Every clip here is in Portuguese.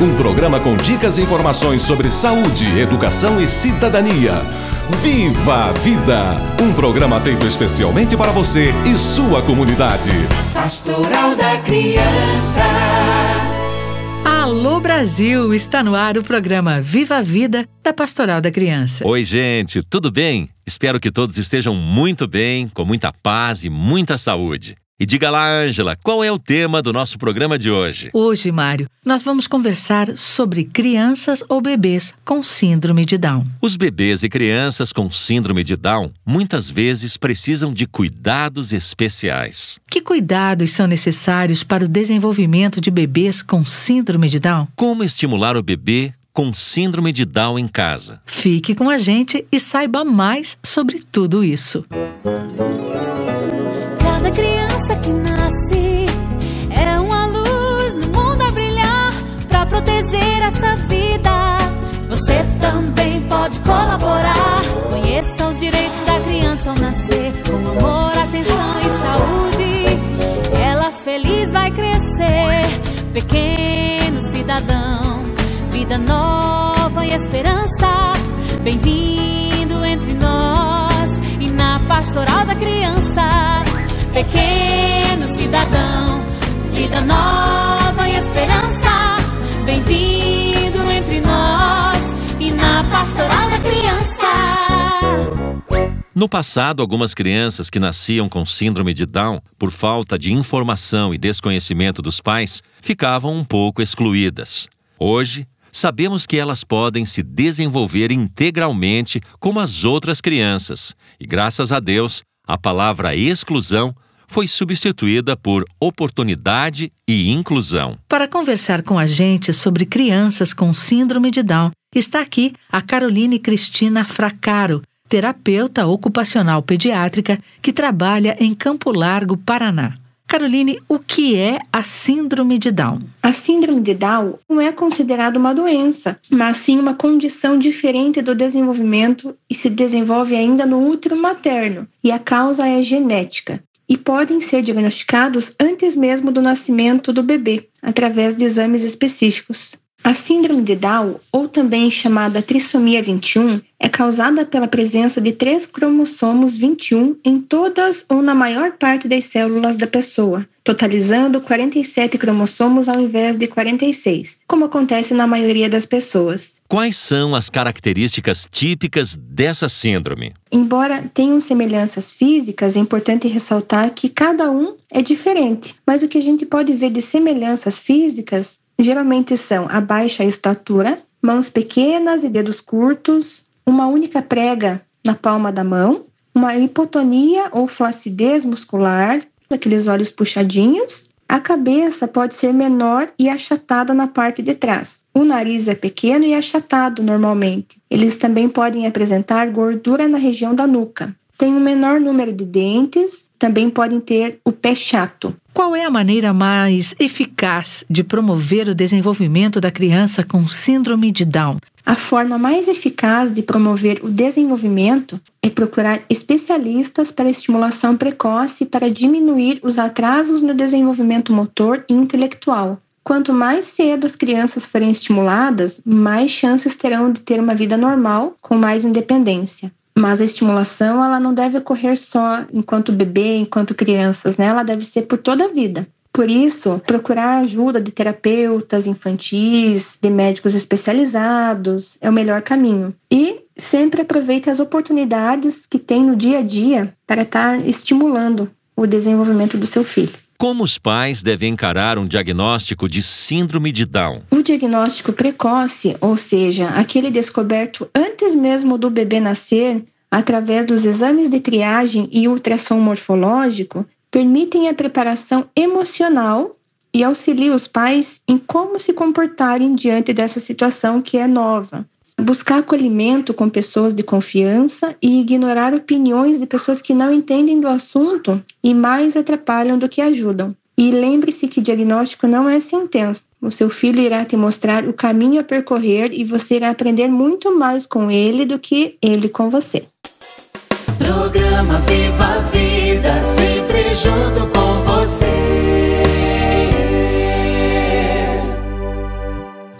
um programa com dicas e informações sobre saúde, educação e cidadania. Viva a Vida! Um programa feito especialmente para você e sua comunidade. Pastoral da Criança. Alô Brasil! Está no ar o programa Viva a Vida da Pastoral da Criança. Oi, gente, tudo bem? Espero que todos estejam muito bem, com muita paz e muita saúde. E diga lá, Ângela, qual é o tema do nosso programa de hoje? Hoje, Mário, nós vamos conversar sobre crianças ou bebês com síndrome de Down. Os bebês e crianças com síndrome de Down muitas vezes precisam de cuidados especiais. Que cuidados são necessários para o desenvolvimento de bebês com síndrome de Down? Como estimular o bebê com síndrome de Down em casa? Fique com a gente e saiba mais sobre tudo isso. Cada pequeño. No passado, algumas crianças que nasciam com síndrome de Down, por falta de informação e desconhecimento dos pais, ficavam um pouco excluídas. Hoje, sabemos que elas podem se desenvolver integralmente como as outras crianças, e graças a Deus, a palavra exclusão foi substituída por oportunidade e inclusão. Para conversar com a gente sobre crianças com síndrome de Down, está aqui a Caroline Cristina Fracaro, terapeuta ocupacional pediátrica que trabalha em Campo Largo, Paraná. Caroline, o que é a síndrome de Down? A síndrome de Down não é considerada uma doença, mas sim uma condição diferente do desenvolvimento e se desenvolve ainda no útero materno, e a causa é genética e podem ser diagnosticados antes mesmo do nascimento do bebê, através de exames específicos. A síndrome de Down, ou também chamada trissomia 21, é causada pela presença de três cromossomos 21 em todas ou na maior parte das células da pessoa, totalizando 47 cromossomos ao invés de 46, como acontece na maioria das pessoas. Quais são as características típicas dessa síndrome? Embora tenham semelhanças físicas, é importante ressaltar que cada um é diferente, mas o que a gente pode ver de semelhanças físicas geralmente são a baixa estatura, mãos pequenas e dedos curtos, uma única prega na palma da mão, uma hipotonia ou flacidez muscular, aqueles olhos puxadinhos. A cabeça pode ser menor e achatada na parte de trás. O nariz é pequeno e achatado normalmente. Eles também podem apresentar gordura na região da nuca. Tem um menor número de dentes, também podem ter o pé chato. Qual é a maneira mais eficaz de promover o desenvolvimento da criança com síndrome de Down? A forma mais eficaz de promover o desenvolvimento é procurar especialistas para estimulação precoce para diminuir os atrasos no desenvolvimento motor e intelectual. Quanto mais cedo as crianças forem estimuladas, mais chances terão de ter uma vida normal, com mais independência. Mas a estimulação ela não deve ocorrer só enquanto bebê, enquanto crianças, né? Ela deve ser por toda a vida. Por isso, procurar ajuda de terapeutas infantis, de médicos especializados, é o melhor caminho. E sempre aproveite as oportunidades que tem no dia a dia para estar estimulando o desenvolvimento do seu filho. Como os pais devem encarar um diagnóstico de síndrome de Down? O diagnóstico precoce, ou seja, aquele descoberto antes mesmo do bebê nascer, através dos exames de triagem e ultrassom morfológico, permitem a preparação emocional e auxiliam os pais em como se comportarem diante dessa situação que é nova. Buscar acolhimento com pessoas de confiança e ignorar opiniões de pessoas que não entendem do assunto e mais atrapalham do que ajudam. E lembre-se que diagnóstico não é sentença. O seu filho irá te mostrar o caminho a percorrer e você irá aprender muito mais com ele do que ele com você. Programa Viva a Vida, sempre junto com você.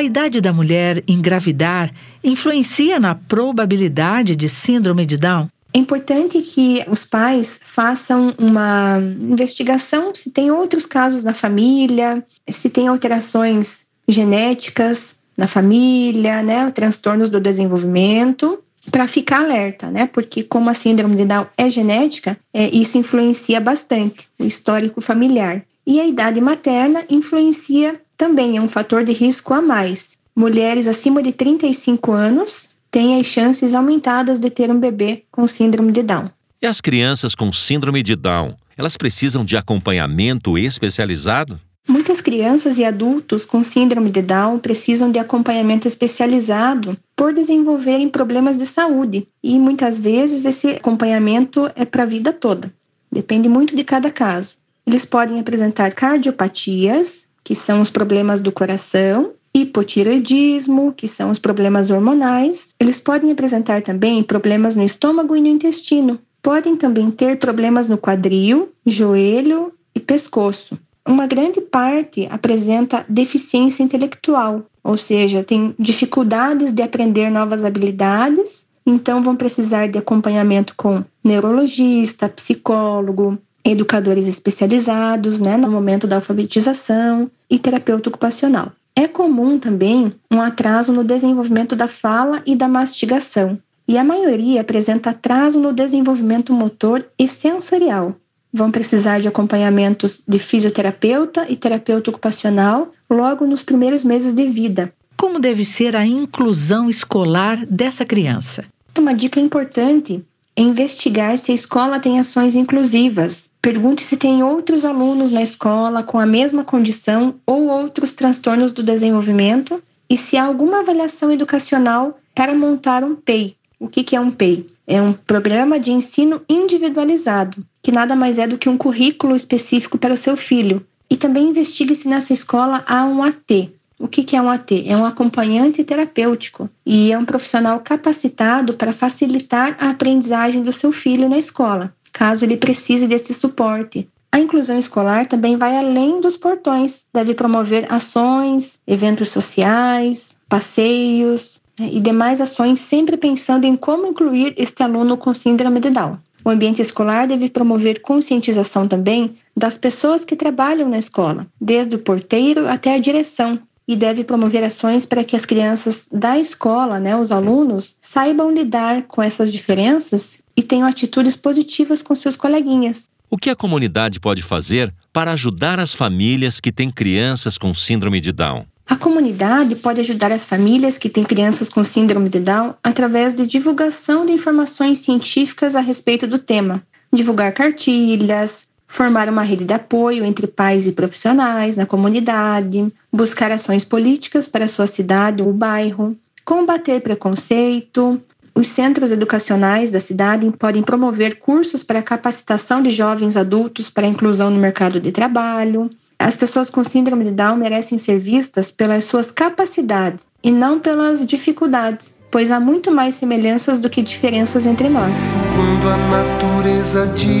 A idade da mulher engravidar influencia na probabilidade de síndrome de Down? É importante que os pais façam uma investigação se tem outros casos na família, se tem alterações genéticas na família, né, transtornos do desenvolvimento para ficar alerta, né? Porque como a síndrome de Down é genética, é, isso influencia bastante o histórico familiar. E a idade materna influencia também, é um fator de risco a mais. Mulheres acima de 35 anos têm as chances aumentadas de ter um bebê com síndrome de Down. E as crianças com síndrome de Down, elas precisam de acompanhamento especializado? Muitas crianças e adultos com síndrome de Down precisam de acompanhamento especializado por desenvolverem problemas de saúde e muitas vezes esse acompanhamento é para a vida toda. Depende muito de cada caso. Eles podem apresentar cardiopatias, que são os problemas do coração, hipotireoidismo, que são os problemas hormonais. Eles podem apresentar também problemas no estômago e no intestino. Podem também ter problemas no quadril, joelho e pescoço uma grande parte apresenta deficiência intelectual, ou seja, tem dificuldades de aprender novas habilidades, então vão precisar de acompanhamento com neurologista, psicólogo, educadores especializados, né, no momento da alfabetização e terapeuta ocupacional. É comum também um atraso no desenvolvimento da fala e da mastigação, e a maioria apresenta atraso no desenvolvimento motor e sensorial, vão precisar de acompanhamentos de fisioterapeuta e terapeuta ocupacional logo nos primeiros meses de vida. Como deve ser a inclusão escolar dessa criança? Uma dica importante é investigar se a escola tem ações inclusivas. Pergunte se tem outros alunos na escola com a mesma condição ou outros transtornos do desenvolvimento e se há alguma avaliação educacional para montar um PEI. O que é um PEI? É um programa de ensino individualizado, que nada mais é do que um currículo específico para o seu filho. E também investigue se nessa escola há um AT. O que é um AT? É um acompanhante terapêutico e é um profissional capacitado para facilitar a aprendizagem do seu filho na escola, caso ele precise desse suporte. A inclusão escolar também vai além dos portões, deve promover ações, eventos sociais, passeios, né, e demais ações, sempre pensando em como incluir este aluno com síndrome de Down. O ambiente escolar deve promover conscientização também das pessoas que trabalham na escola, desde o porteiro até a direção, e deve promover ações para que as crianças da escola, né, os alunos, saibam lidar com essas diferenças e tenham atitudes positivas com seus coleguinhas. O que a comunidade pode fazer para ajudar as famílias que têm crianças com síndrome de Down? A comunidade pode ajudar as famílias que têm crianças com síndrome de Down através de divulgação de informações científicas a respeito do tema, divulgar cartilhas, formar uma rede de apoio entre pais e profissionais na comunidade, buscar ações políticas para sua cidade ou bairro, combater preconceito. Os centros educacionais da cidade podem promover cursos para capacitação de jovens adultos para inclusão no mercado de trabalho, as pessoas com síndrome de Down merecem ser vistas pelas suas capacidades e não pelas dificuldades, pois há muito mais semelhanças do que diferenças entre nós. Quando a natureza distraída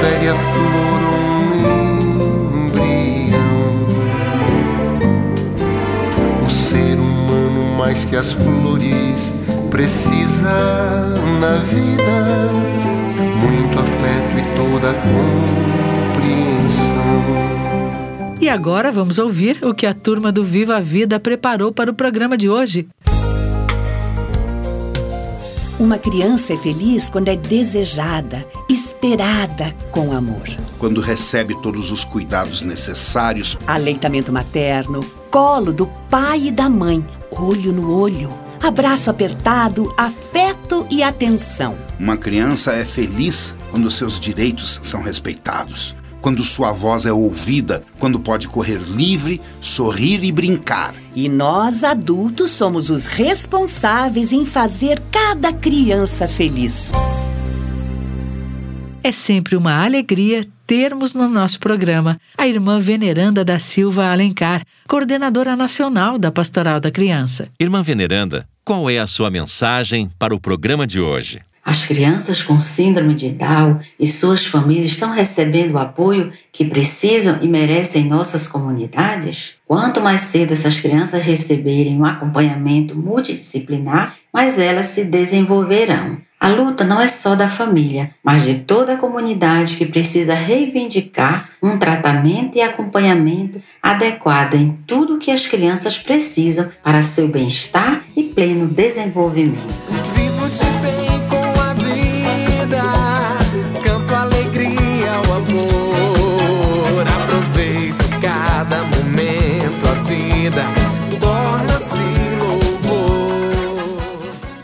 fere a flor mais que as flores precisa na vida muito afim toda compreensão. E agora vamos ouvir o que a turma do Viva a Vida preparou para o programa de hoje. Uma criança é feliz quando é desejada, esperada com amor. Quando recebe todos os cuidados necessários, Aleitamento materno, colo do pai e da mãe, olho no olho, abraço apertado, afeto e atenção. uma criança é feliz quando seus direitos são respeitados, quando sua voz é ouvida, quando pode correr livre, sorrir e brincar. E nós, adultos, somos os responsáveis em fazer cada criança feliz. É sempre uma alegria termos no nosso programa a irmã Veneranda da Silva Alencar, coordenadora nacional da Pastoral da Criança. Irmã Veneranda, qual é a sua mensagem para o programa de hoje? As crianças com síndrome de Down e suas famílias estão recebendo o apoio que precisam e merecem em nossas comunidades? Quanto mais cedo essas crianças receberem um acompanhamento multidisciplinar, mais elas se desenvolverão. A luta não é só da família, mas de toda a comunidade que precisa reivindicar um tratamento e acompanhamento adequado em tudo o que as crianças precisam para seu bem-estar e pleno desenvolvimento.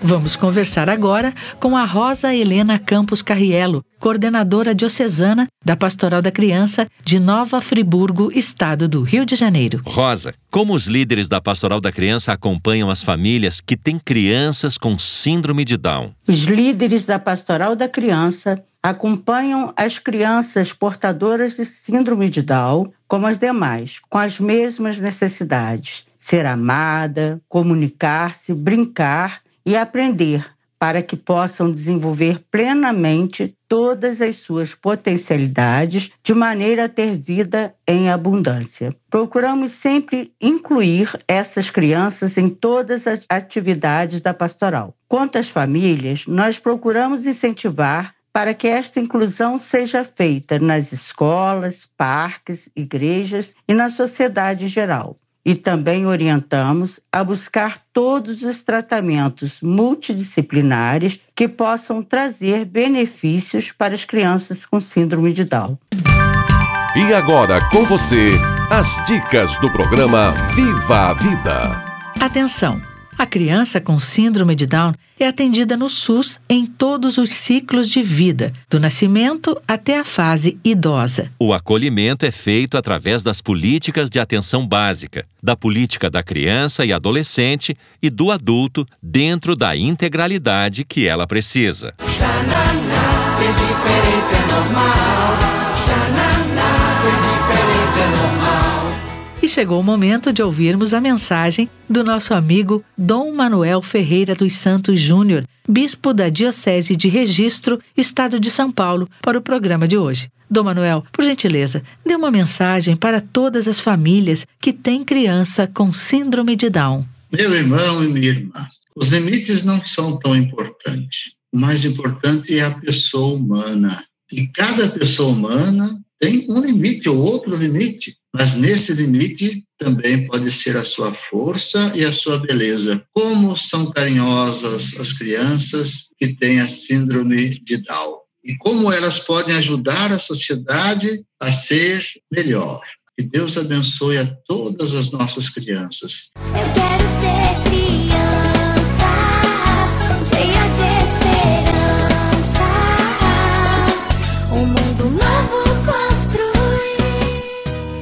Vamos conversar agora com a Rosa Helena Campos Carrielo, coordenadora diocesana da Pastoral da Criança de Nova Friburgo, estado do Rio de Janeiro. Rosa, como os líderes da Pastoral da Criança acompanham as famílias que têm crianças com síndrome de Down? Os líderes da Pastoral da Criança acompanham as crianças portadoras de síndrome de Down, como as demais, com as mesmas necessidades: ser amada, comunicar-se, brincar e aprender, para que possam desenvolver plenamente todas as suas potencialidades de maneira a ter vida em abundância. Procuramos sempre incluir essas crianças em todas as atividades da pastoral. Quanto às famílias, nós procuramos incentivar para que esta inclusão seja feita nas escolas, parques, igrejas e na sociedade em geral. E também orientamos a buscar todos os tratamentos multidisciplinares que possam trazer benefícios para as crianças com síndrome de Down. E agora com você, as dicas do programa Viva a Vida. Atenção! A criança com síndrome de Down é atendida no SUS em todos os ciclos de vida, do nascimento até a fase idosa. O acolhimento é feito através das políticas de atenção básica, da política da criança e adolescente e do adulto dentro da integralidade que ela precisa. Chegou o momento de ouvirmos a mensagem do nosso amigo Dom Manuel Ferreira dos Santos Júnior, bispo da Diocese de Registro, Estado de São Paulo, para o programa de hoje. Dom Manuel, por gentileza, dê uma mensagem para todas as famílias que têm criança com síndrome de Down. Meu irmão e minha irmã, os limites não são tão importantes. O mais importante é a pessoa humana. E cada pessoa humana tem um limite ou outro limite, mas nesse limite também pode ser a sua força e a sua beleza. Como são carinhosas as crianças que têm a síndrome de Down e como elas podem ajudar a sociedade a ser melhor. Que Deus abençoe a todas as nossas crianças. Eu quero ser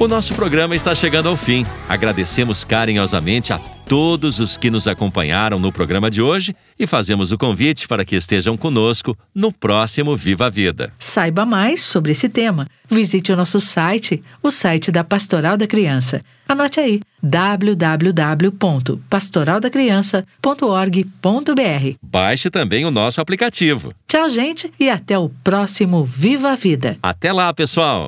O nosso programa está chegando ao fim. Agradecemos carinhosamente a todos os que nos acompanharam no programa de hoje e fazemos o convite para que estejam conosco no próximo Viva a Vida. Saiba mais sobre esse tema. Visite o nosso site, o site da Pastoral da Criança. Anote aí: www.pastoraldacriança.org.br. Baixe também o nosso aplicativo. Tchau, gente, e até o próximo Viva a Vida. Até lá, pessoal!